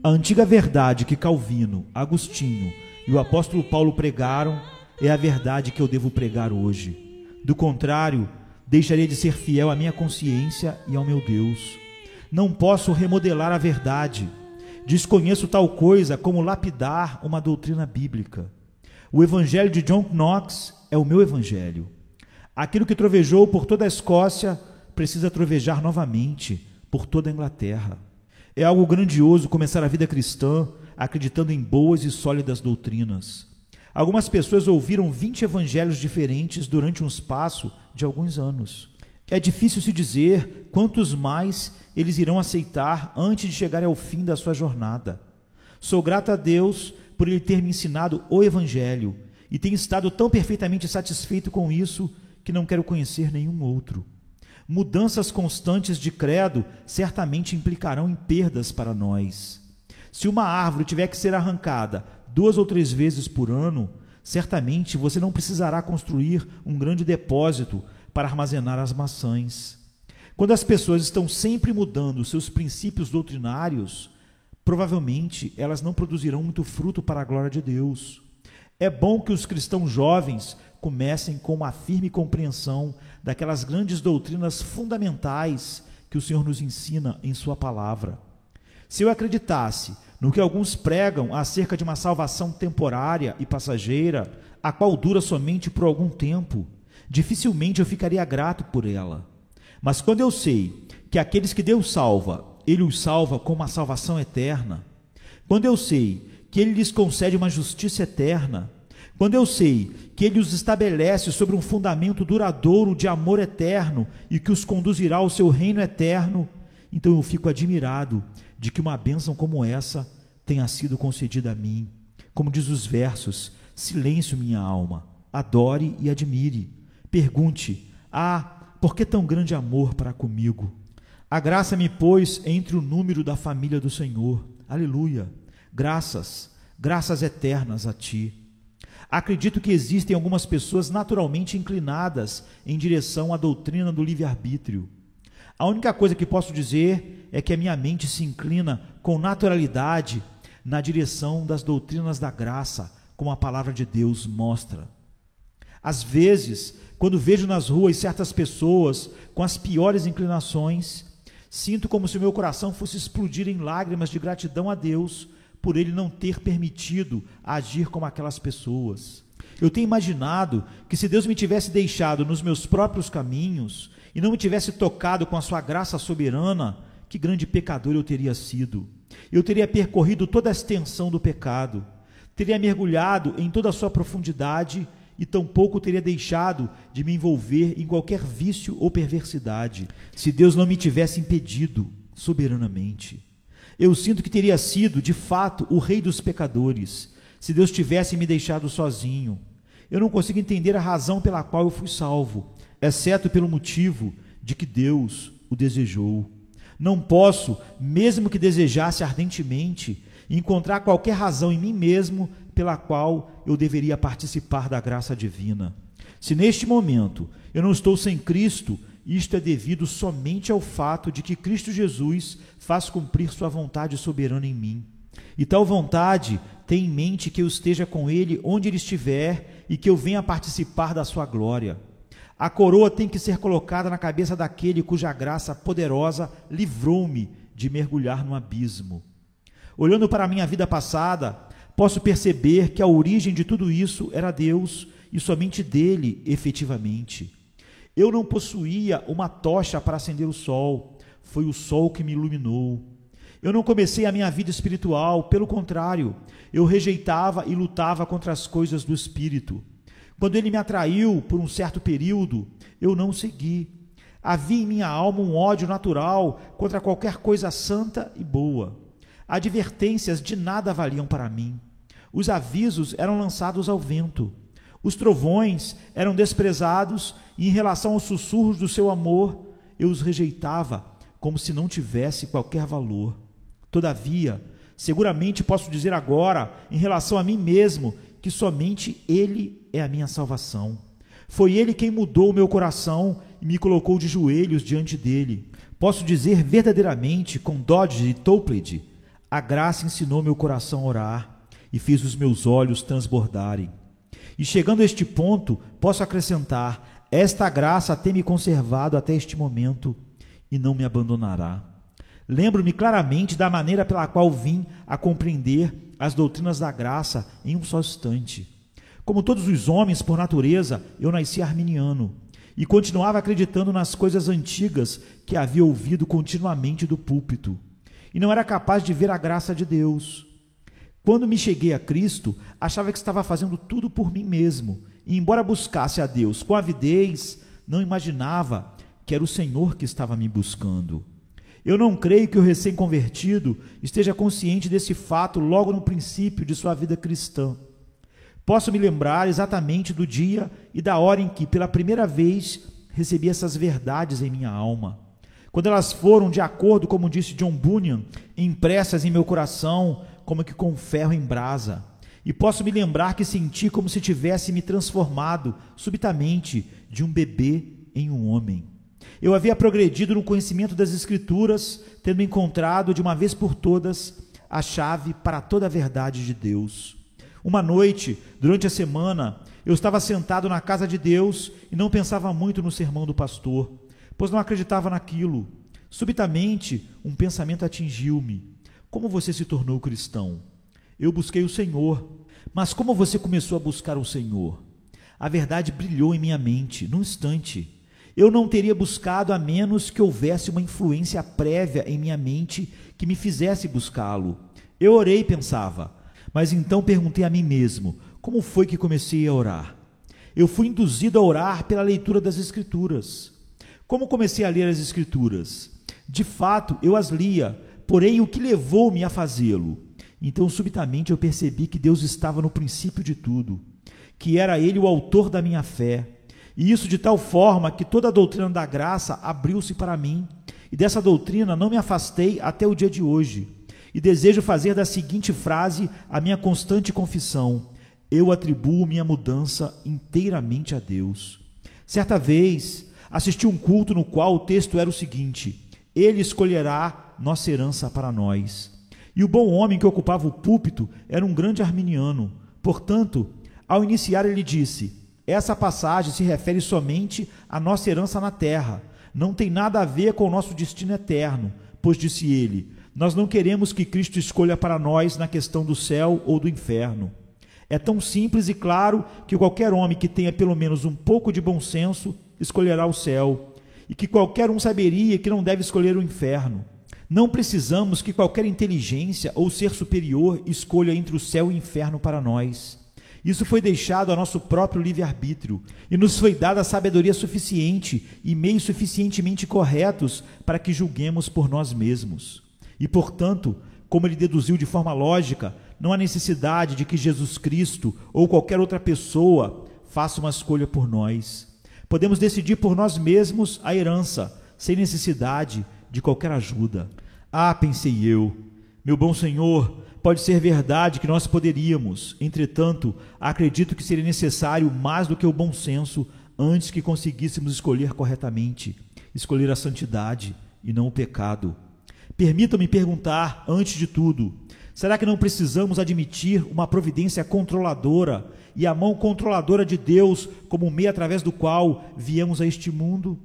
A antiga verdade que Calvino, Agostinho e o apóstolo Paulo pregaram é a verdade que eu devo pregar hoje. Do contrário, deixaria de ser fiel à minha consciência e ao meu Deus. Não posso remodelar a verdade. Desconheço tal coisa como lapidar uma doutrina bíblica. O evangelho de John Knox é o meu evangelho. Aquilo que trovejou por toda a Escócia precisa trovejar novamente por toda a Inglaterra. É algo grandioso começar a vida cristã acreditando em boas e sólidas doutrinas. Algumas pessoas ouviram 20 evangelhos diferentes durante um espaço de alguns anos. É difícil se dizer quantos mais eles irão aceitar antes de chegar ao fim da sua jornada. Sou grato a Deus por ele ter me ensinado o Evangelho e tenho estado tão perfeitamente satisfeito com isso que não quero conhecer nenhum outro. Mudanças constantes de credo certamente implicarão em perdas para nós. Se uma árvore tiver que ser arrancada duas ou três vezes por ano, certamente você não precisará construir um grande depósito para armazenar as maçãs. Quando as pessoas estão sempre mudando seus princípios doutrinários, provavelmente elas não produzirão muito fruto para a glória de Deus. É bom que os cristãos jovens comecem com uma firme compreensão daquelas grandes doutrinas fundamentais que o Senhor nos ensina em Sua palavra. Se eu acreditasse no que alguns pregam acerca de uma salvação temporária e passageira, a qual dura somente por algum tempo, dificilmente eu ficaria grato por ela. Mas quando eu sei que aqueles que Deus salva, Ele os salva com uma salvação eterna, quando eu sei que Ele lhes concede uma justiça eterna, quando eu sei que Ele os estabelece sobre um fundamento duradouro de amor eterno e que os conduzirá ao seu reino eterno, então eu fico admirado de que uma bênção como essa tenha sido concedida a mim. Como diz os versos: silêncio, minha alma, adore e admire. Pergunte: Ah, por que tão grande amor para comigo? A graça me pôs entre o número da família do Senhor. Aleluia. Graças, graças eternas a ti. Acredito que existem algumas pessoas naturalmente inclinadas em direção à doutrina do livre-arbítrio. A única coisa que posso dizer é que a minha mente se inclina com naturalidade na direção das doutrinas da graça, como a palavra de Deus mostra. Às vezes, quando vejo nas ruas certas pessoas com as piores inclinações, sinto como se o meu coração fosse explodir em lágrimas de gratidão a Deus por ele não ter permitido agir como aquelas pessoas. Eu tenho imaginado que se Deus me tivesse deixado nos meus próprios caminhos e não me tivesse tocado com a sua graça soberana, que grande pecador eu teria sido. Eu teria percorrido toda a extensão do pecado, teria mergulhado em toda a sua profundidade e tampouco teria deixado de me envolver em qualquer vício ou perversidade, se Deus não me tivesse impedido soberanamente. Eu sinto que teria sido, de fato, o rei dos pecadores, se Deus tivesse me deixado sozinho. Eu não consigo entender a razão pela qual eu fui salvo, exceto pelo motivo de que Deus o desejou. Não posso, mesmo que desejasse ardentemente, encontrar qualquer razão em mim mesmo pela qual eu deveria participar da graça divina. Se neste momento eu não estou sem Cristo, isto é devido somente ao fato de que Cristo Jesus faz cumprir sua vontade soberana em mim. E tal vontade tem em mente que eu esteja com ele onde ele estiver e que eu venha participar da sua glória. A coroa tem que ser colocada na cabeça daquele cuja graça poderosa livrou-me de mergulhar no abismo. Olhando para a minha vida passada, posso perceber que a origem de tudo isso era Deus e somente dele, efetivamente. Eu não possuía uma tocha para acender o sol, foi o sol que me iluminou. Eu não comecei a minha vida espiritual, pelo contrário, eu rejeitava e lutava contra as coisas do espírito. Quando ele me atraiu por um certo período, eu não segui. Havia em minha alma um ódio natural contra qualquer coisa santa e boa. Advertências de nada valiam para mim. Os avisos eram lançados ao vento. Os trovões eram desprezados e, em relação aos sussurros do seu amor, eu os rejeitava como se não tivesse qualquer valor. Todavia, seguramente posso dizer agora, em relação a mim mesmo, que somente Ele é a minha salvação. Foi Ele quem mudou o meu coração e me colocou de joelhos diante dele. Posso dizer verdadeiramente, com Dodge e Topled, A graça ensinou meu coração a orar e fez os meus olhos transbordarem. E chegando a este ponto, posso acrescentar: esta graça tem me conservado até este momento e não me abandonará. Lembro-me claramente da maneira pela qual vim a compreender as doutrinas da graça em um só instante. Como todos os homens, por natureza, eu nasci arminiano e continuava acreditando nas coisas antigas que havia ouvido continuamente do púlpito, e não era capaz de ver a graça de Deus. Quando me cheguei a Cristo, achava que estava fazendo tudo por mim mesmo, e embora buscasse a Deus com avidez, não imaginava que era o Senhor que estava me buscando. Eu não creio que o recém-convertido esteja consciente desse fato logo no princípio de sua vida cristã. Posso me lembrar exatamente do dia e da hora em que, pela primeira vez, recebi essas verdades em minha alma. Quando elas foram, de acordo, como disse John Bunyan, impressas em meu coração, como que com ferro em brasa. E posso me lembrar que senti como se tivesse me transformado subitamente de um bebê em um homem. Eu havia progredido no conhecimento das Escrituras, tendo encontrado de uma vez por todas a chave para toda a verdade de Deus. Uma noite, durante a semana, eu estava sentado na casa de Deus e não pensava muito no sermão do pastor, pois não acreditava naquilo. Subitamente, um pensamento atingiu-me. Como você se tornou cristão? Eu busquei o Senhor. Mas como você começou a buscar o Senhor? A verdade brilhou em minha mente, num instante. Eu não teria buscado a menos que houvesse uma influência prévia em minha mente que me fizesse buscá-lo. Eu orei pensava, mas então perguntei a mim mesmo: como foi que comecei a orar? Eu fui induzido a orar pela leitura das Escrituras. Como comecei a ler as Escrituras? De fato, eu as lia, porém o que levou-me a fazê-lo? Então, subitamente, eu percebi que Deus estava no princípio de tudo, que era Ele o autor da minha fé. E isso de tal forma que toda a doutrina da graça abriu-se para mim, e dessa doutrina não me afastei até o dia de hoje e desejo fazer da seguinte frase a minha constante confissão: eu atribuo minha mudança inteiramente a Deus. Certa vez, assisti um culto no qual o texto era o seguinte: Ele escolherá nossa herança para nós. E o bom homem que ocupava o púlpito era um grande arminiano. Portanto, ao iniciar, ele disse: Essa passagem se refere somente à nossa herança na terra. Não tem nada a ver com o nosso destino eterno, pois disse ele: nós não queremos que Cristo escolha para nós na questão do céu ou do inferno. É tão simples e claro que qualquer homem que tenha pelo menos um pouco de bom senso escolherá o céu, e que qualquer um saberia que não deve escolher o inferno. Não precisamos que qualquer inteligência ou ser superior escolha entre o céu e o inferno para nós. Isso foi deixado a nosso próprio livre-arbítrio e nos foi dada sabedoria suficiente e meios suficientemente corretos para que julguemos por nós mesmos. E, portanto, como ele deduziu de forma lógica, não há necessidade de que Jesus Cristo ou qualquer outra pessoa faça uma escolha por nós. Podemos decidir por nós mesmos a herança, sem necessidade de qualquer ajuda. Ah, pensei eu, meu bom Senhor, pode ser verdade que nós poderíamos, entretanto, acredito que seria necessário mais do que o bom senso antes que conseguíssemos escolher corretamente, escolher a santidade e não o pecado. Permita-me perguntar, antes de tudo, será que não precisamos admitir uma providência controladora e a mão controladora de Deus como meio através do qual viemos a este mundo?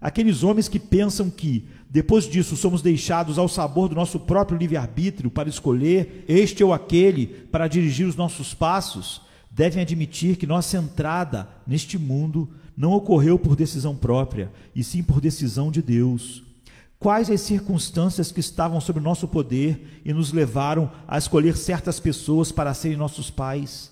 Aqueles homens que pensam que, depois disso, somos deixados ao sabor do nosso próprio livre-arbítrio para escolher este ou aquele para dirigir os nossos passos, devem admitir que nossa entrada neste mundo não ocorreu por decisão própria, e sim por decisão de Deus. Quais as circunstâncias que estavam sob nosso poder e nos levaram a escolher certas pessoas para serem nossos pais?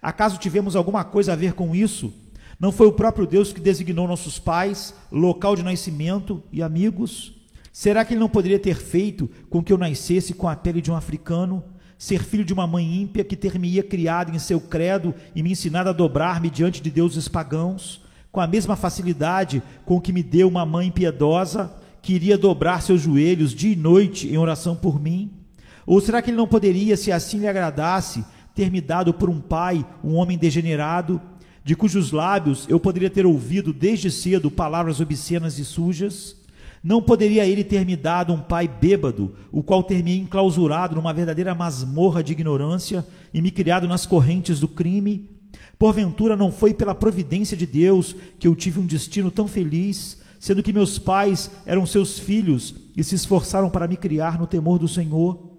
Acaso tivemos alguma coisa a ver com isso? Não foi o próprio Deus que designou nossos pais, local de nascimento e amigos? Será que ele não poderia ter feito com que eu nascesse com a pele de um africano, ser filho de uma mãe ímpia que ter me criado em seu credo e me ensinado a dobrar-me diante de deuses pagãos, com a mesma facilidade com que me deu uma mãe piedosa? que iria dobrar seus joelhos dia e noite em oração por mim? Ou será que ele não poderia, se assim lhe agradasse, ter me dado por um pai um homem degenerado, de cujos lábios eu poderia ter ouvido desde cedo palavras obscenas e sujas? Não poderia ele ter me dado um pai bêbado, o qual ter me enclausurado numa verdadeira masmorra de ignorância e me criado nas correntes do crime? Porventura não foi pela providência de Deus que eu tive um destino tão feliz, sendo que meus pais eram seus filhos e se esforçaram para me criar no temor do Senhor?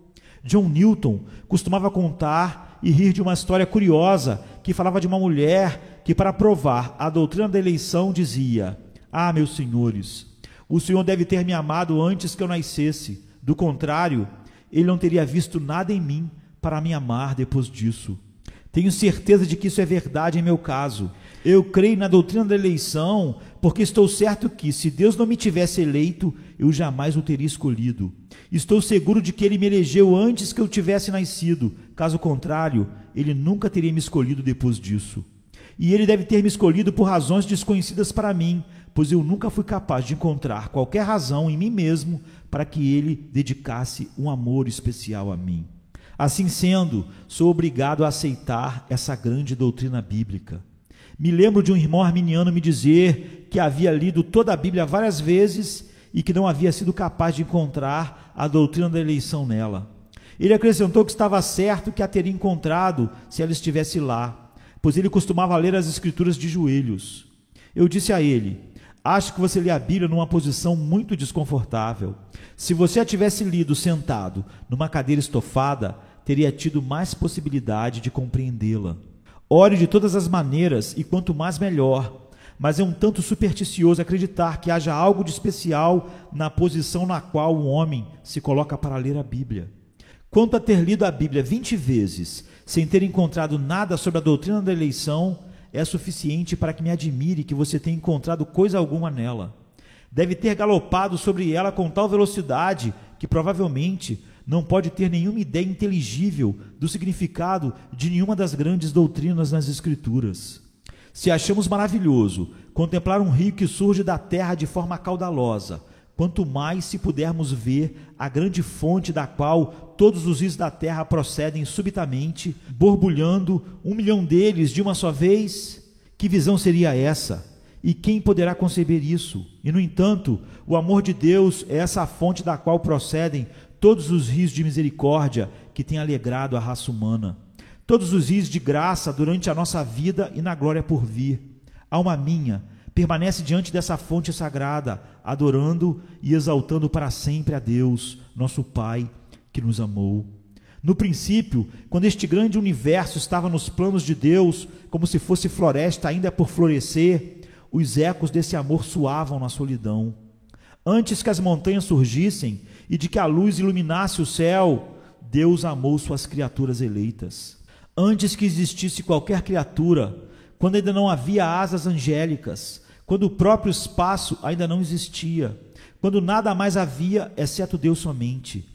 John Newton costumava contar e rir de uma história curiosa que falava de uma mulher que, para provar a doutrina da eleição, dizia: Ah, meus senhores, o Senhor deve ter me amado antes que eu nascesse. Do contrário, ele não teria visto nada em mim para me amar depois disso. Tenho certeza de que isso é verdade em meu caso. Eu creio na doutrina da eleição, porque estou certo que, se Deus não me tivesse eleito, eu jamais o teria escolhido. Estou seguro de que ele me elegeu antes que eu tivesse nascido. Caso contrário, ele nunca teria me escolhido depois disso. E ele deve ter me escolhido por razões desconhecidas para mim, pois eu nunca fui capaz de encontrar qualquer razão em mim mesmo para que ele dedicasse um amor especial a mim. Assim sendo, sou obrigado a aceitar essa grande doutrina bíblica. Me lembro de um irmão arminiano me dizer que havia lido toda a Bíblia várias vezes e que não havia sido capaz de encontrar a doutrina da eleição nela. Ele acrescentou que estava certo que a teria encontrado se ela estivesse lá, pois ele costumava ler as Escrituras de joelhos. Eu disse a ele: Acho que você lê a Bíblia numa posição muito desconfortável. Se você a tivesse lido sentado numa cadeira estofada, teria tido mais possibilidade de compreendê-la. Ore de todas as maneiras e quanto mais melhor, mas é um tanto supersticioso acreditar que haja algo de especial na posição na qual o homem se coloca para ler a Bíblia. Quanto a ter lido a Bíblia vinte vezes sem ter encontrado nada sobre a doutrina da eleição, é suficiente para que me admire que você tenha encontrado coisa alguma nela. Deve ter galopado sobre ela com tal velocidade que provavelmente não pode ter nenhuma ideia inteligível do significado de nenhuma das grandes doutrinas nas Escrituras. Se achamos maravilhoso contemplar um rio que surge da terra de forma caudalosa, quanto mais se pudermos ver a grande fonte da qual todos os rios da terra procedem subitamente, borbulhando, um milhão deles de uma só vez, que visão seria essa? E quem poderá conceber isso? E, no entanto, o amor de Deus é essa fonte da qual procedem todos os rios de misericórdia que têm alegrado a raça humana. Todos os rios de graça durante a nossa vida e na glória por vir. Alma minha, permanece diante dessa fonte sagrada, adorando e exaltando para sempre a Deus, nosso Pai, que nos amou. No princípio, quando este grande universo estava nos planos de Deus, como se fosse floresta ainda por florescer, os ecos desse amor soavam na solidão. Antes que as montanhas surgissem e de que a luz iluminasse o céu, Deus amou suas criaturas eleitas. Antes que existisse qualquer criatura, quando ainda não havia asas angélicas, quando o próprio espaço ainda não existia, quando nada mais havia exceto Deus somente.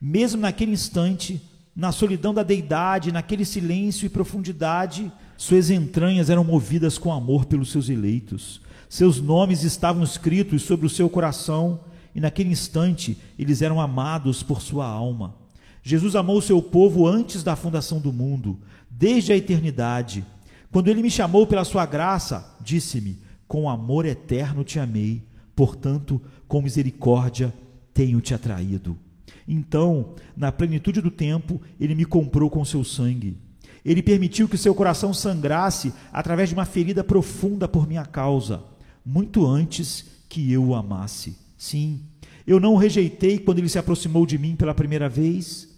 Mesmo naquele instante, na solidão da deidade, naquele silêncio e profundidade, suas entranhas eram movidas com amor pelos seus eleitos. Seus nomes estavam escritos sobre o seu coração, e naquele instante eles eram amados por sua alma. Jesus amou o seu povo antes da fundação do mundo, desde a eternidade. Quando ele me chamou pela sua graça, disse-me: com amor eterno te amei, portanto, com misericórdia tenho te atraído. Então, na plenitude do tempo, ele me comprou com seu sangue. Ele permitiu que seu coração sangrasse através de uma ferida profunda por minha causa, muito antes que eu o amasse. Sim, eu não o rejeitei quando ele se aproximou de mim pela primeira vez.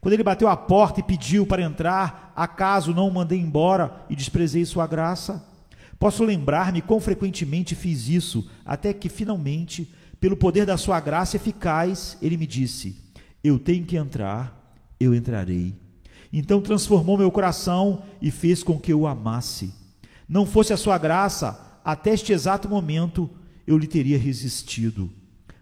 Quando ele bateu a porta e pediu para entrar, acaso não o mandei embora e desprezei sua graça? Posso lembrar-me quão frequentemente fiz isso, até que finalmente, pelo poder da sua graça eficaz, ele me disse: Eu tenho que entrar, eu entrarei. Então transformou meu coração e fez com que eu o amasse. Não fosse a sua graça, até este exato momento eu lhe teria resistido.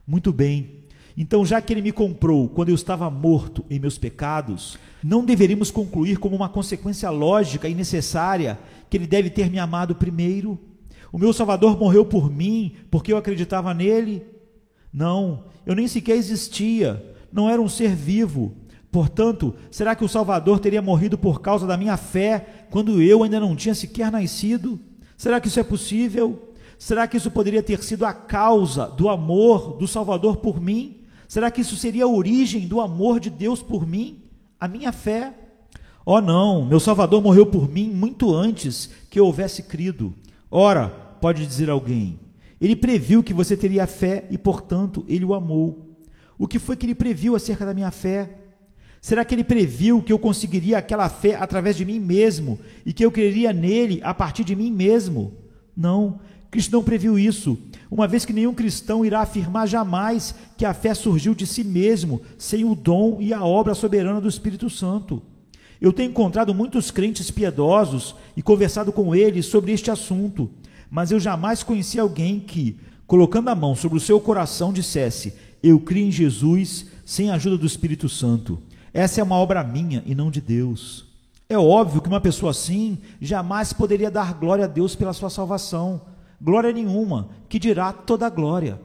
Muito bem, então, já que ele me comprou quando eu estava morto em meus pecados, não deveríamos concluir como uma consequência lógica e necessária que ele deve ter me amado primeiro? O meu Salvador morreu por mim porque eu acreditava nele? Não, eu nem sequer existia, não era um ser vivo. Portanto, será que o Salvador teria morrido por causa da minha fé quando eu ainda não tinha sequer nascido? Será que isso é possível? Será que isso poderia ter sido a causa do amor do Salvador por mim? Será que isso seria a origem do amor de Deus por mim? A minha fé? Oh, não, meu Salvador morreu por mim muito antes que eu houvesse crido. Ora, pode dizer alguém, ele previu que você teria fé e, portanto, ele o amou. O que foi que ele previu acerca da minha fé? Será que ele previu que eu conseguiria aquela fé através de mim mesmo e que eu creria nele a partir de mim mesmo? Não, Cristo não previu isso, uma vez que nenhum cristão irá afirmar jamais que a fé surgiu de si mesmo, sem o dom e a obra soberana do Espírito Santo. Eu tenho encontrado muitos crentes piedosos e conversado com eles sobre este assunto, mas eu jamais conheci alguém que, colocando a mão sobre o seu coração, dissesse: Eu creio em Jesus sem a ajuda do Espírito Santo. Essa é uma obra minha e não de Deus. É óbvio que uma pessoa assim jamais poderia dar glória a Deus pela sua salvação. Glória nenhuma, que dirá toda glória.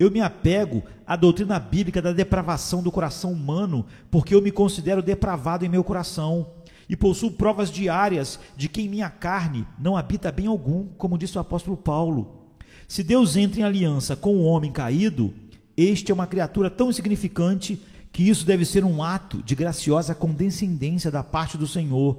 Eu me apego à doutrina bíblica da depravação do coração humano, porque eu me considero depravado em meu coração e possuo provas diárias de que em minha carne não habita bem algum, como disse o apóstolo Paulo. Se Deus entra em aliança com o homem caído, este é uma criatura tão insignificante que isso deve ser um ato de graciosa condescendência da parte do Senhor.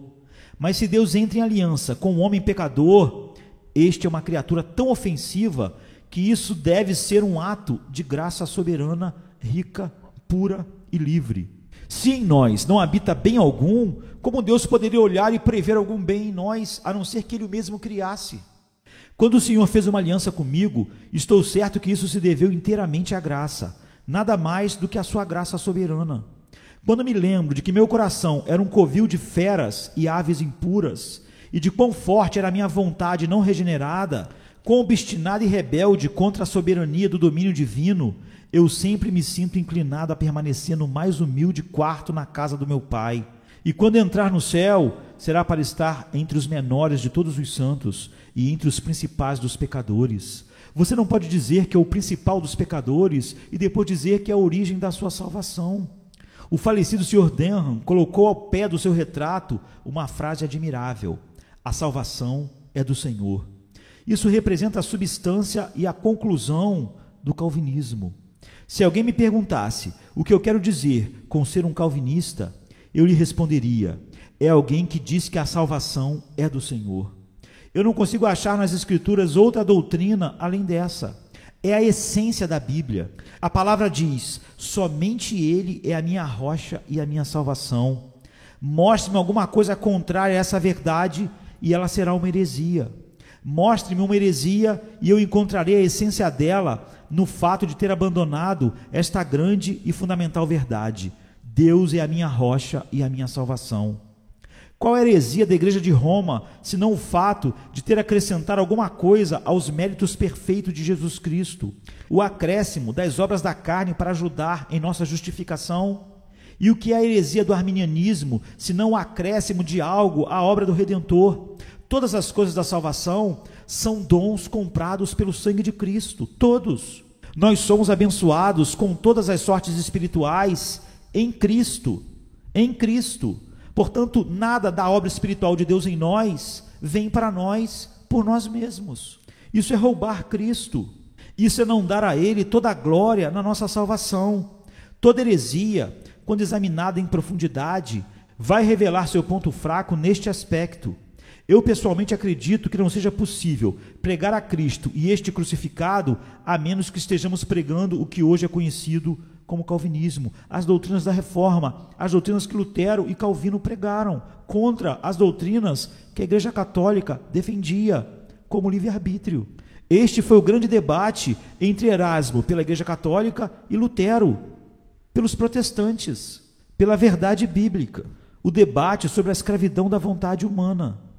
Mas se Deus entra em aliança com o homem pecador, este é uma criatura tão ofensiva que isso deve ser um ato de graça soberana, rica, pura e livre. Se em nós não habita bem algum, como Deus poderia olhar e prever algum bem em nós, a não ser que Ele mesmo criasse? Quando o Senhor fez uma aliança comigo, estou certo que isso se deveu inteiramente à graça, nada mais do que à sua graça soberana. Quando me lembro de que meu coração era um covil de feras e aves impuras, e de quão forte era a minha vontade não regenerada, Quão obstinado e rebelde contra a soberania do domínio divino, eu sempre me sinto inclinado a permanecer no mais humilde quarto na casa do meu Pai. E quando entrar no céu, será para estar entre os menores de todos os santos e entre os principais dos pecadores. Você não pode dizer que é o principal dos pecadores e depois dizer que é a origem da sua salvação. O falecido Sr. Denham colocou ao pé do seu retrato uma frase admirável: A salvação é do Senhor. Isso representa a substância e a conclusão do calvinismo. Se alguém me perguntasse o que eu quero dizer com ser um calvinista, eu lhe responderia: é alguém que diz que a salvação é do Senhor. Eu não consigo achar nas Escrituras outra doutrina além dessa. É a essência da Bíblia. A palavra diz: somente Ele é a minha rocha e a minha salvação. Mostre-me alguma coisa contrária a essa verdade e ela será uma heresia. Mostre-me uma heresia e eu encontrarei a essência dela no fato de ter abandonado esta grande e fundamental verdade: Deus é a minha rocha e a minha salvação. Qual a heresia da igreja de Roma, senão o fato de ter acrescentado alguma coisa aos méritos perfeitos de Jesus Cristo, o acréscimo das obras da carne para ajudar em nossa justificação? E o que é a heresia do arminianismo, senão o acréscimo de algo à obra do Redentor? Todas as coisas da salvação são dons comprados pelo sangue de Cristo, todos. Nós somos abençoados com todas as sortes espirituais em Cristo, em Cristo. Portanto, nada da obra espiritual de Deus em nós vem para nós por nós mesmos. Isso é roubar Cristo. Isso é não dar a Ele toda a glória na nossa salvação. Toda heresia, quando examinada em profundidade, vai revelar seu ponto fraco neste aspecto. Eu pessoalmente acredito que não seja possível pregar a Cristo e este crucificado a menos que estejamos pregando o que hoje é conhecido como calvinismo, as doutrinas da reforma, as doutrinas que Lutero e Calvino pregaram, contra as doutrinas que a Igreja Católica defendia, como livre-arbítrio. Este foi o grande debate entre Erasmo pela Igreja Católica e Lutero pelos protestantes, pela verdade bíblica, o debate sobre a escravidão da vontade humana.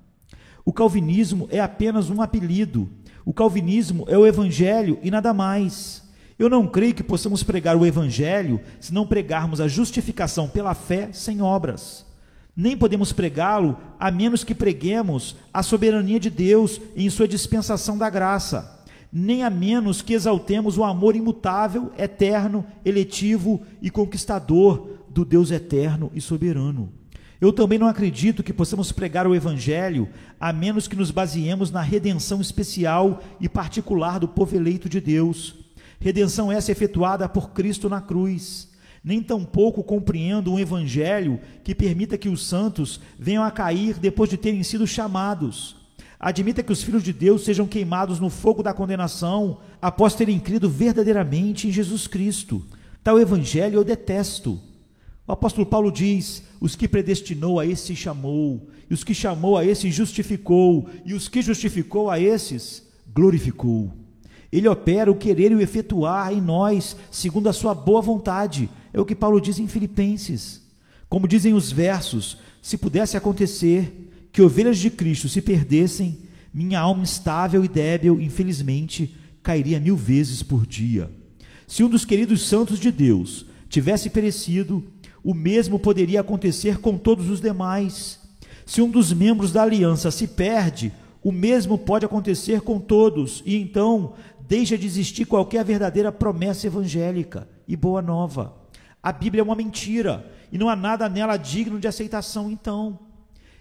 O calvinismo é apenas um apelido. O calvinismo é o evangelho e nada mais. Eu não creio que possamos pregar o evangelho se não pregarmos a justificação pela fé sem obras. Nem podemos pregá-lo a menos que preguemos a soberania de Deus em sua dispensação da graça, nem a menos que exaltemos o amor imutável, eterno, eletivo e conquistador do Deus eterno e soberano. Eu também não acredito que possamos pregar o Evangelho a menos que nos baseemos na redenção especial e particular do povo eleito de Deus. Redenção essa efetuada por Cristo na cruz. Nem tampouco compreendo um Evangelho que permita que os santos venham a cair depois de terem sido chamados. Admita que os filhos de Deus sejam queimados no fogo da condenação após terem crido verdadeiramente em Jesus Cristo. Tal Evangelho eu detesto. O apóstolo Paulo diz: os que predestinou a esse chamou, e os que chamou a esse justificou, e os que justificou a esses glorificou. Ele opera o querer e o efetuar em nós, segundo a sua boa vontade. É o que Paulo diz em Filipenses. Como dizem os versos, se pudesse acontecer que ovelhas de Cristo se perdessem, minha alma instável e débil, infelizmente, cairia mil vezes por dia. Se um dos queridos santos de Deus tivesse perecido, o mesmo poderia acontecer com todos os demais. Se um dos membros da aliança se perde, o mesmo pode acontecer com todos, e então deixa de existir qualquer verdadeira promessa evangélica e boa nova. A Bíblia é uma mentira e não há nada nela digno de aceitação, então.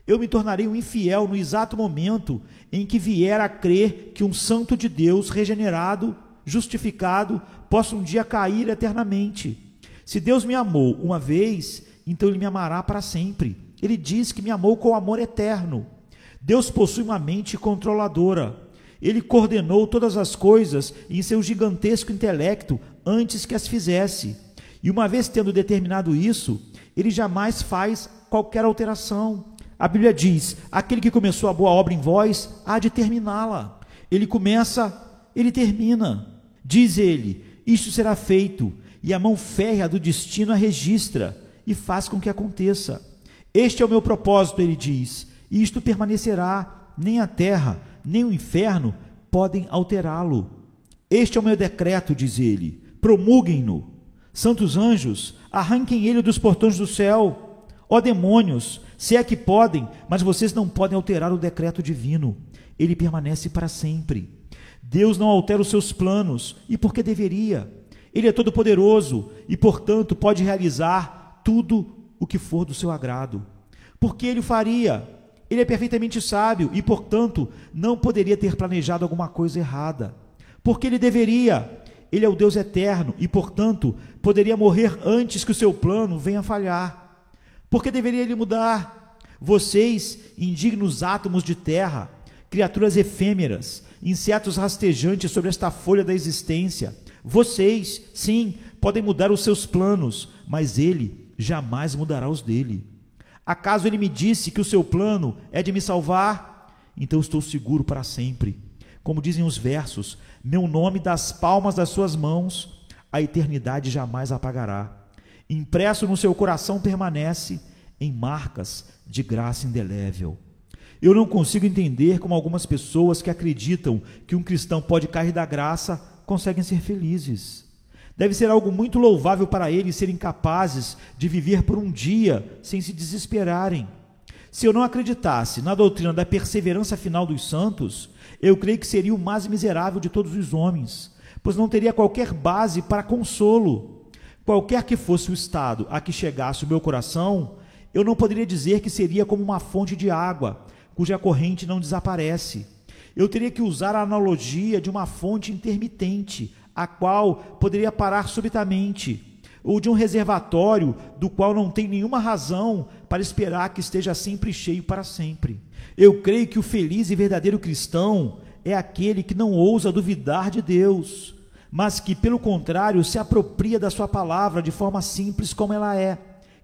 Eu me tornarei um infiel no exato momento em que vier a crer que um santo de Deus regenerado, justificado, possa um dia cair eternamente. Se Deus me amou uma vez, então Ele me amará para sempre. Ele diz que me amou com amor eterno. Deus possui uma mente controladora. Ele coordenou todas as coisas em seu gigantesco intelecto antes que as fizesse. E uma vez tendo determinado isso, ele jamais faz qualquer alteração. A Bíblia diz: aquele que começou a boa obra em vós há de terminá-la. Ele começa, ele termina. Diz ele: Isto será feito, e a mão férrea do destino a registra e faz com que aconteça. Este é o meu propósito, ele diz, e isto permanecerá, nem a terra, nem o inferno podem alterá-lo. Este é o meu decreto, diz ele, promulguem-no. Santos anjos, arranquem ele dos portões do céu. Ó demônios, se é que podem, mas vocês não podem alterar o decreto divino. Ele permanece para sempre. Deus não altera os seus planos, e por que deveria? Ele é todo-poderoso e, portanto, pode realizar tudo o que for do seu agrado. Porque ele o faria? Ele é perfeitamente sábio e, portanto, não poderia ter planejado alguma coisa errada. Porque ele deveria? Ele é o Deus eterno e, portanto, poderia morrer antes que o seu plano venha a falhar. Porque deveria ele mudar? Vocês, indignos átomos de terra, criaturas efêmeras, insetos rastejantes sobre esta folha da existência, vocês, sim, podem mudar os seus planos, mas ele jamais mudará os dele. Acaso ele me disse que o seu plano é de me salvar? Então estou seguro para sempre. Como dizem os versos, meu nome das palmas das suas mãos, a eternidade jamais apagará. Impresso no seu coração permanece em marcas de graça indelével. Eu não consigo entender como algumas pessoas que acreditam que um cristão pode cair da graça conseguem ser felizes. Deve ser algo muito louvável para eles serem capazes de viver por um dia sem se desesperarem. Se eu não acreditasse na doutrina da perseverança final dos santos, eu creio que seria o mais miserável de todos os homens, pois não teria qualquer base para consolo. Qualquer que fosse o estado a que chegasse o meu coração, eu não poderia dizer que seria como uma fonte de água, cuja corrente não desaparece eu teria que usar a analogia de uma fonte intermitente, a qual poderia parar subitamente, ou de um reservatório do qual não tem nenhuma razão para esperar que esteja sempre cheio para sempre. Eu creio que o feliz e verdadeiro cristão é aquele que não ousa duvidar de Deus, mas que, pelo contrário, se apropria da Sua palavra de forma simples como ela é,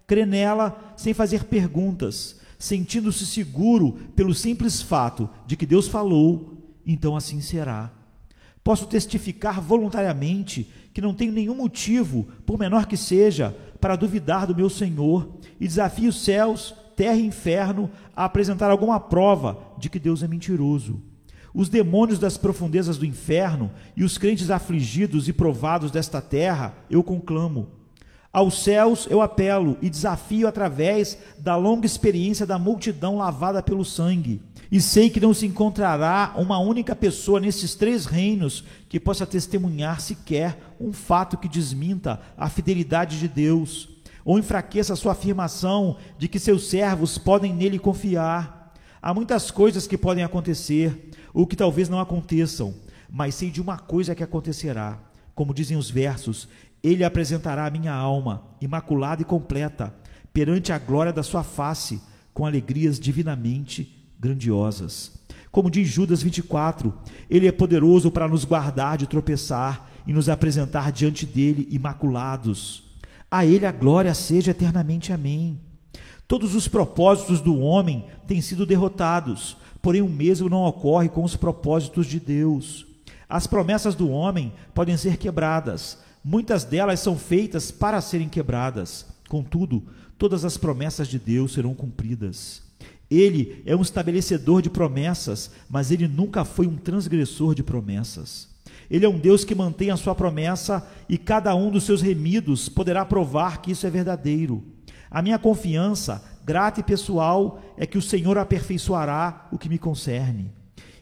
crê nela sem fazer perguntas sentindo-se seguro pelo simples fato de que Deus falou, então assim será. Posso testificar voluntariamente que não tenho nenhum motivo, por menor que seja, para duvidar do meu Senhor e desafio céus, terra e inferno a apresentar alguma prova de que Deus é mentiroso. Os demônios das profundezas do inferno e os crentes afligidos e provados desta terra, eu conclamo, aos céus eu apelo e desafio através da longa experiência da multidão lavada pelo sangue. E sei que não se encontrará uma única pessoa nesses três reinos que possa testemunhar sequer um fato que desminta a fidelidade de Deus. ou enfraqueça sua afirmação de que seus servos podem nele confiar. Há muitas coisas que podem acontecer, ou que talvez não aconteçam, mas sei de uma coisa que acontecerá. Como dizem os versos, ele apresentará a minha alma, imaculada e completa, perante a glória da sua face, com alegrias divinamente grandiosas. Como diz Judas 24, ele é poderoso para nos guardar de tropeçar e nos apresentar diante dele imaculados. A ele a glória seja eternamente. Amém. Todos os propósitos do homem têm sido derrotados, porém o mesmo não ocorre com os propósitos de Deus. As promessas do homem podem ser quebradas, muitas delas são feitas para serem quebradas. Contudo, todas as promessas de Deus serão cumpridas. Ele é um estabelecedor de promessas, mas ele nunca foi um transgressor de promessas. Ele é um Deus que mantém a sua promessa e cada um dos seus remidos poderá provar que isso é verdadeiro. A minha confiança, grata e pessoal, é que o Senhor aperfeiçoará o que me concerne.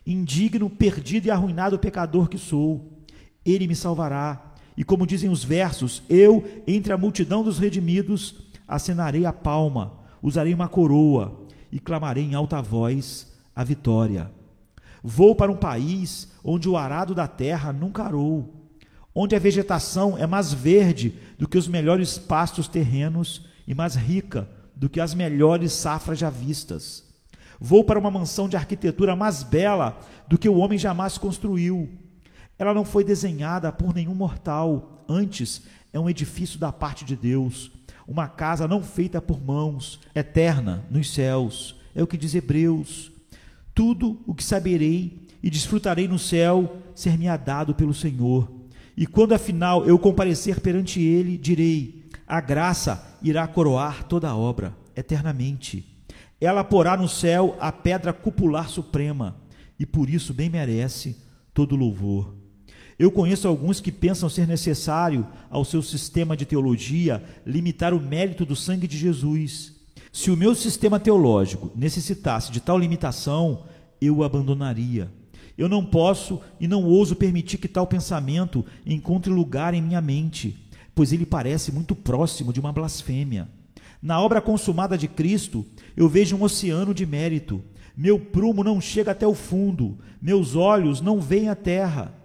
Indigno, perdido e arruinado pecador que sou, ele me salvará. E como dizem os versos, eu, entre a multidão dos redimidos, acenarei a palma, usarei uma coroa e clamarei em alta voz a vitória. Vou para um país onde o arado da terra nunca arou, onde a vegetação é mais verde do que os melhores pastos terrenos e mais rica do que as melhores safras já vistas. Vou para uma mansão de arquitetura mais bela do que o homem jamais construiu. Ela não foi desenhada por nenhum mortal, antes é um edifício da parte de Deus, uma casa não feita por mãos, eterna nos céus. É o que diz Hebreus. Tudo o que saberei e desfrutarei no céu ser-me-á dado pelo Senhor. E quando afinal eu comparecer perante ele, direi: a graça irá coroar toda a obra eternamente. Ela porá no céu a pedra cupular suprema, e por isso bem merece todo louvor. Eu conheço alguns que pensam ser necessário ao seu sistema de teologia limitar o mérito do sangue de Jesus. Se o meu sistema teológico necessitasse de tal limitação, eu o abandonaria. Eu não posso e não ouso permitir que tal pensamento encontre lugar em minha mente, pois ele parece muito próximo de uma blasfêmia. Na obra consumada de Cristo, eu vejo um oceano de mérito. Meu prumo não chega até o fundo, meus olhos não veem a terra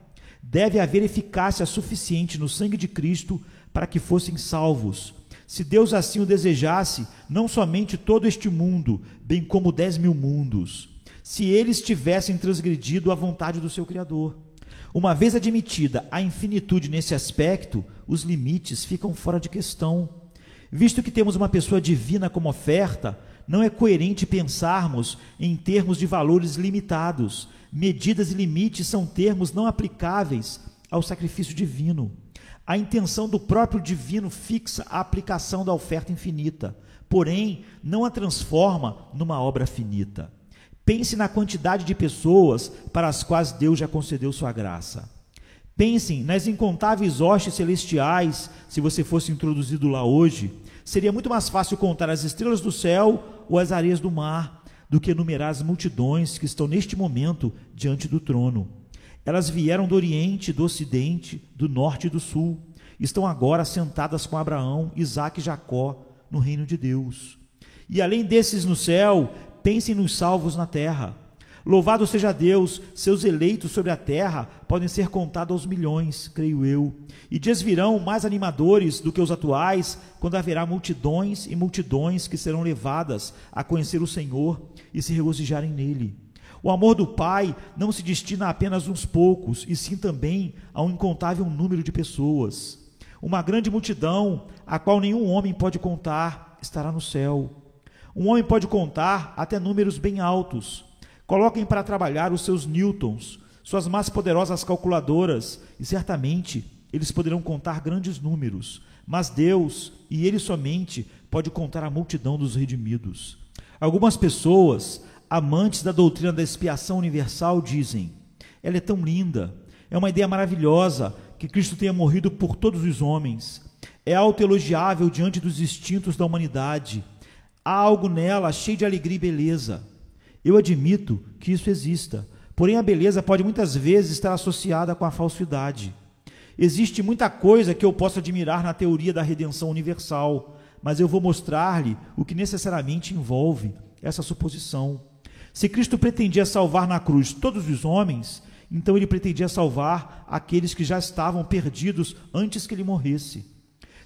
deve haver eficácia suficiente no sangue de Cristo para que fossem salvos. Se Deus assim o desejasse, não somente todo este mundo, bem como dez mil mundos, se eles tivessem transgredido a vontade do seu Criador. Uma vez admitida a infinitude nesse aspecto, os limites ficam fora de questão. Visto que temos uma pessoa divina como oferta, não é coerente pensarmos em termos de valores limitados, Medidas e limites são termos não aplicáveis ao sacrifício divino. A intenção do próprio divino fixa a aplicação da oferta infinita, porém não a transforma numa obra finita. Pense na quantidade de pessoas para as quais Deus já concedeu sua graça. Pensem nas incontáveis hostes celestiais, se você fosse introduzido lá hoje. Seria muito mais fácil contar as estrelas do céu ou as areias do mar do que enumerar as multidões que estão neste momento diante do trono. Elas vieram do Oriente, do Ocidente, do Norte e do Sul. Estão agora sentadas com Abraão, Isaac e Jacó no reino de Deus. E além desses no céu, pensem nos salvos na terra. Louvado seja Deus, seus eleitos sobre a terra podem ser contados aos milhões, creio eu. E dias virão mais animadores do que os atuais, quando haverá multidões e multidões que serão levadas a conhecer o Senhor e se regozijarem nele. O amor do Pai não se destina a apenas uns poucos, e sim também a um incontável número de pessoas. Uma grande multidão, a qual nenhum homem pode contar, estará no céu. Um homem pode contar até números bem altos Coloquem para trabalhar os seus newtons, suas mais poderosas calculadoras, e certamente eles poderão contar grandes números, mas Deus, e Ele somente, pode contar a multidão dos redimidos. Algumas pessoas, amantes da doutrina da expiação universal, dizem: ela é tão linda, é uma ideia maravilhosa que Cristo tenha morrido por todos os homens. É autoelogiável diante dos instintos da humanidade. Há algo nela cheio de alegria e beleza. Eu admito que isso exista, porém a beleza pode muitas vezes estar associada com a falsidade. Existe muita coisa que eu posso admirar na teoria da redenção universal, mas eu vou mostrar-lhe o que necessariamente envolve essa suposição. Se Cristo pretendia salvar na cruz todos os homens, então ele pretendia salvar aqueles que já estavam perdidos antes que ele morresse.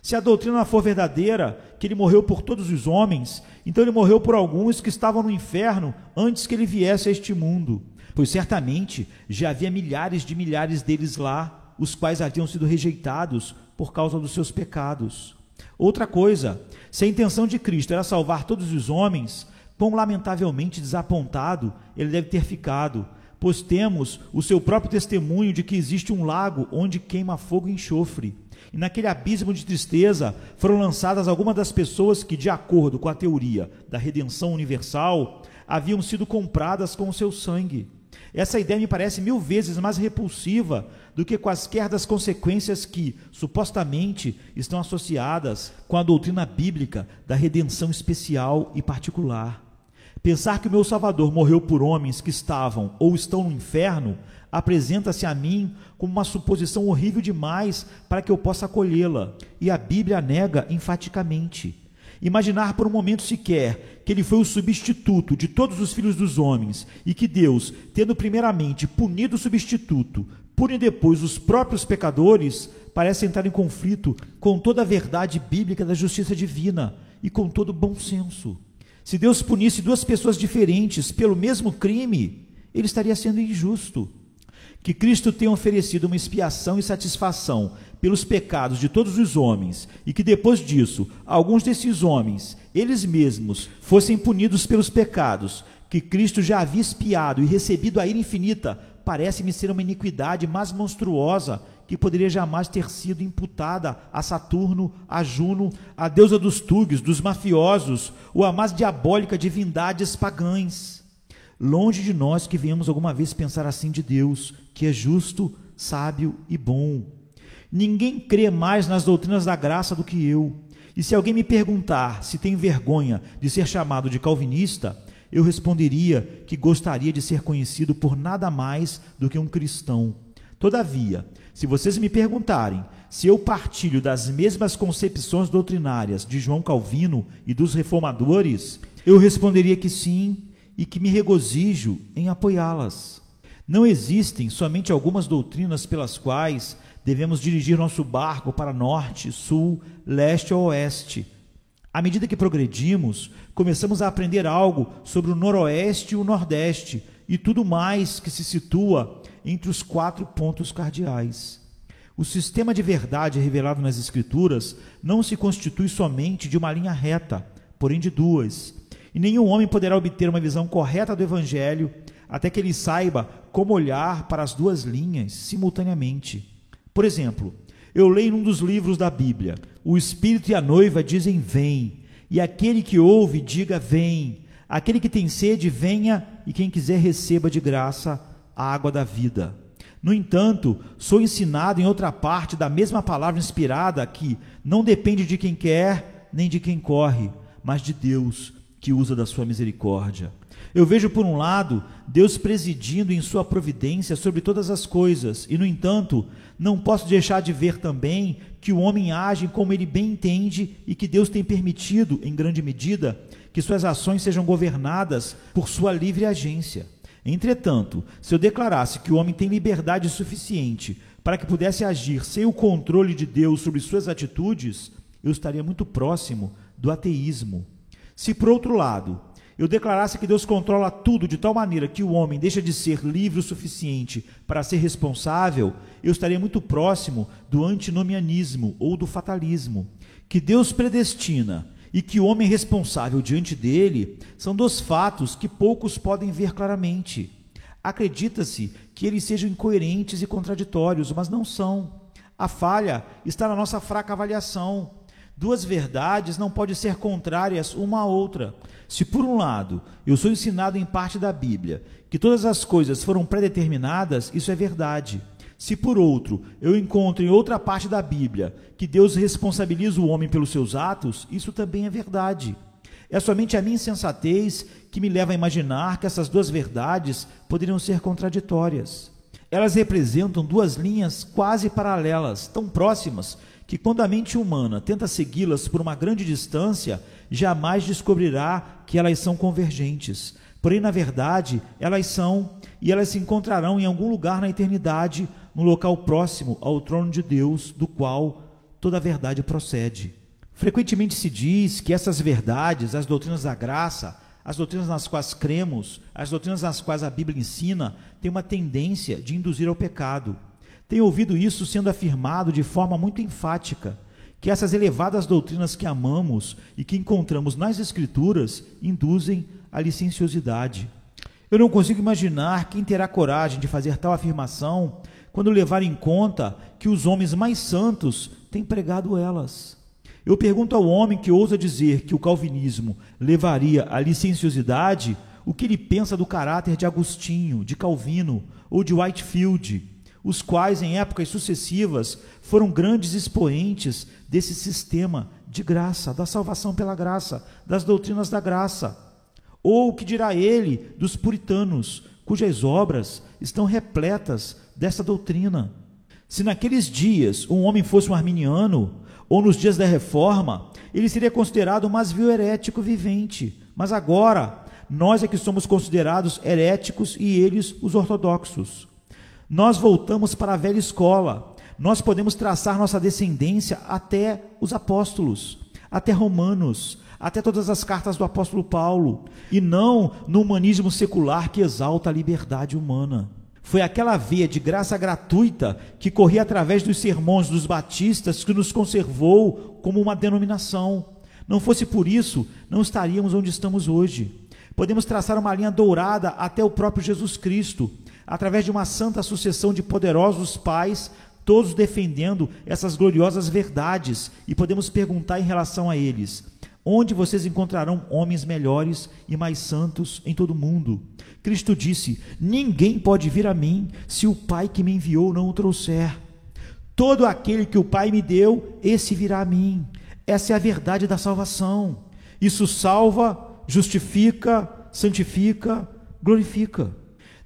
Se a doutrina for verdadeira, que ele morreu por todos os homens, então ele morreu por alguns que estavam no inferno antes que ele viesse a este mundo. Pois certamente já havia milhares de milhares deles lá, os quais haviam sido rejeitados por causa dos seus pecados. Outra coisa, se a intenção de Cristo era salvar todos os homens, quão lamentavelmente desapontado ele deve ter ficado, pois temos o seu próprio testemunho de que existe um lago onde queima fogo e enxofre. E naquele abismo de tristeza foram lançadas algumas das pessoas que, de acordo com a teoria da redenção universal, haviam sido compradas com o seu sangue. Essa ideia me parece mil vezes mais repulsiva do que quaisquer das consequências que, supostamente, estão associadas com a doutrina bíblica da redenção especial e particular. Pensar que o meu Salvador morreu por homens que estavam ou estão no inferno apresenta-se a mim como uma suposição horrível demais para que eu possa acolhê-la, e a Bíblia nega enfaticamente. Imaginar por um momento sequer que ele foi o substituto de todos os filhos dos homens e que Deus, tendo primeiramente punido o substituto, pune depois os próprios pecadores, parece entrar em conflito com toda a verdade bíblica da justiça divina e com todo o bom senso. Se Deus punisse duas pessoas diferentes pelo mesmo crime, ele estaria sendo injusto. Que Cristo tenha oferecido uma expiação e satisfação pelos pecados de todos os homens, e que depois disso, alguns desses homens, eles mesmos, fossem punidos pelos pecados que Cristo já havia expiado e recebido a ira infinita, parece-me ser uma iniquidade mais monstruosa que poderia jamais ter sido imputada a Saturno, a Juno, a deusa dos túgios, dos mafiosos, ou a mais diabólica divindades pagãs. Longe de nós que venhamos alguma vez pensar assim de Deus, que é justo, sábio e bom. Ninguém crê mais nas doutrinas da graça do que eu. E se alguém me perguntar se tem vergonha de ser chamado de calvinista, eu responderia que gostaria de ser conhecido por nada mais do que um cristão. Todavia, se vocês me perguntarem se eu partilho das mesmas concepções doutrinárias de João Calvino e dos reformadores, eu responderia que sim e que me regozijo em apoiá-las. Não existem somente algumas doutrinas pelas quais devemos dirigir nosso barco para norte, sul, leste ou oeste. À medida que progredimos, começamos a aprender algo sobre o noroeste e o nordeste e tudo mais que se situa entre os quatro pontos cardeais. O sistema de verdade revelado nas Escrituras não se constitui somente de uma linha reta, porém de duas. E nenhum homem poderá obter uma visão correta do Evangelho até que ele saiba como olhar para as duas linhas simultaneamente. Por exemplo, eu leio num dos livros da Bíblia: o Espírito e a noiva dizem: Vem, e aquele que ouve, diga: Vem. Aquele que tem sede, venha, e quem quiser, receba de graça a água da vida. No entanto, sou ensinado em outra parte da mesma palavra inspirada que não depende de quem quer nem de quem corre, mas de Deus que usa da sua misericórdia. Eu vejo, por um lado, Deus presidindo em sua providência sobre todas as coisas, e, no entanto, não posso deixar de ver também que o homem age como ele bem entende e que Deus tem permitido, em grande medida, que suas ações sejam governadas por sua livre agência. Entretanto, se eu declarasse que o homem tem liberdade suficiente para que pudesse agir sem o controle de Deus sobre suas atitudes, eu estaria muito próximo do ateísmo. Se, por outro lado, eu declarasse que Deus controla tudo de tal maneira que o homem deixa de ser livre o suficiente para ser responsável, eu estaria muito próximo do antinomianismo ou do fatalismo. Que Deus predestina e que o homem responsável diante dele são dois fatos que poucos podem ver claramente. Acredita-se que eles sejam incoerentes e contraditórios, mas não são. A falha está na nossa fraca avaliação. Duas verdades não podem ser contrárias uma à outra. Se, por um lado, eu sou ensinado em parte da Bíblia que todas as coisas foram predeterminadas, isso é verdade. Se por outro eu encontro em outra parte da Bíblia que Deus responsabiliza o homem pelos seus atos, isso também é verdade. É somente a minha insensatez que me leva a imaginar que essas duas verdades poderiam ser contraditórias. Elas representam duas linhas quase paralelas, tão próximas que quando a mente humana tenta segui-las por uma grande distância, jamais descobrirá que elas são convergentes. Porém, na verdade, elas são e elas se encontrarão em algum lugar na eternidade, no local próximo ao trono de Deus, do qual toda a verdade procede. Frequentemente se diz que essas verdades, as doutrinas da graça, as doutrinas nas quais cremos, as doutrinas nas quais a Bíblia ensina, têm uma tendência de induzir ao pecado. Tenho ouvido isso sendo afirmado de forma muito enfática, que essas elevadas doutrinas que amamos e que encontramos nas Escrituras induzem a licenciosidade. Eu não consigo imaginar quem terá coragem de fazer tal afirmação quando levar em conta que os homens mais santos têm pregado elas. Eu pergunto ao homem que ousa dizer que o calvinismo levaria à licenciosidade o que ele pensa do caráter de Agostinho, de Calvino ou de Whitefield, os quais, em épocas sucessivas, foram grandes expoentes desse sistema de graça, da salvação pela graça, das doutrinas da graça. Ou o que dirá ele dos puritanos, cujas obras estão repletas dessa doutrina? Se naqueles dias um homem fosse um arminiano, ou nos dias da reforma, ele seria considerado um mais vil herético vivente. Mas agora, nós é que somos considerados heréticos e eles os ortodoxos. Nós voltamos para a velha escola. Nós podemos traçar nossa descendência até os apóstolos, até Romanos, até todas as cartas do apóstolo Paulo, e não no humanismo secular que exalta a liberdade humana. Foi aquela veia de graça gratuita que corria através dos sermões dos batistas que nos conservou como uma denominação. Não fosse por isso, não estaríamos onde estamos hoje. Podemos traçar uma linha dourada até o próprio Jesus Cristo, através de uma santa sucessão de poderosos pais, todos defendendo essas gloriosas verdades, e podemos perguntar em relação a eles: onde vocês encontrarão homens melhores e mais santos em todo o mundo? Cristo disse: Ninguém pode vir a mim se o Pai que me enviou não o trouxer. Todo aquele que o Pai me deu, esse virá a mim. Essa é a verdade da salvação. Isso salva, justifica, santifica, glorifica.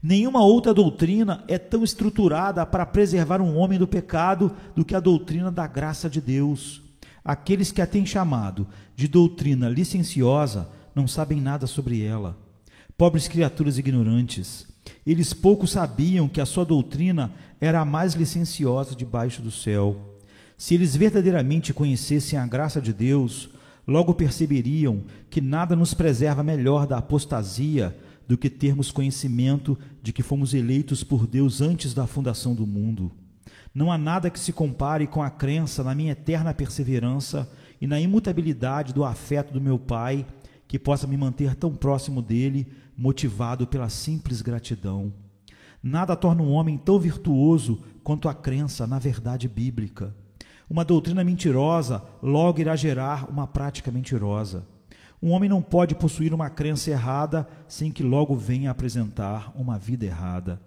Nenhuma outra doutrina é tão estruturada para preservar um homem do pecado do que a doutrina da graça de Deus. Aqueles que a têm chamado de doutrina licenciosa não sabem nada sobre ela pobres criaturas ignorantes. Eles pouco sabiam que a sua doutrina era a mais licenciosa debaixo do céu. Se eles verdadeiramente conhecessem a graça de Deus, logo perceberiam que nada nos preserva melhor da apostasia do que termos conhecimento de que fomos eleitos por Deus antes da fundação do mundo. Não há nada que se compare com a crença na minha eterna perseverança e na imutabilidade do afeto do meu Pai que possa me manter tão próximo dele, motivado pela simples gratidão. Nada torna um homem tão virtuoso quanto a crença na verdade bíblica. Uma doutrina mentirosa logo irá gerar uma prática mentirosa. Um homem não pode possuir uma crença errada sem que logo venha apresentar uma vida errada.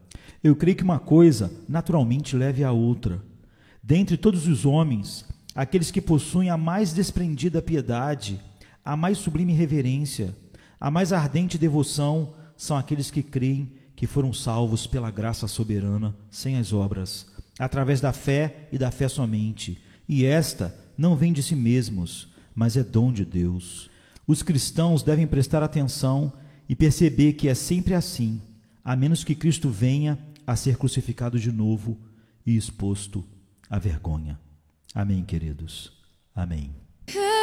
Eu creio que uma coisa naturalmente leve à outra. Dentre todos os homens, aqueles que possuem a mais desprendida piedade, a mais sublime reverência, a mais ardente devoção são aqueles que creem que foram salvos pela graça soberana, sem as obras, através da fé e da fé somente. E esta não vem de si mesmos, mas é dom de Deus. Os cristãos devem prestar atenção e perceber que é sempre assim, a menos que Cristo venha a ser crucificado de novo e exposto à vergonha. Amém, queridos. Amém.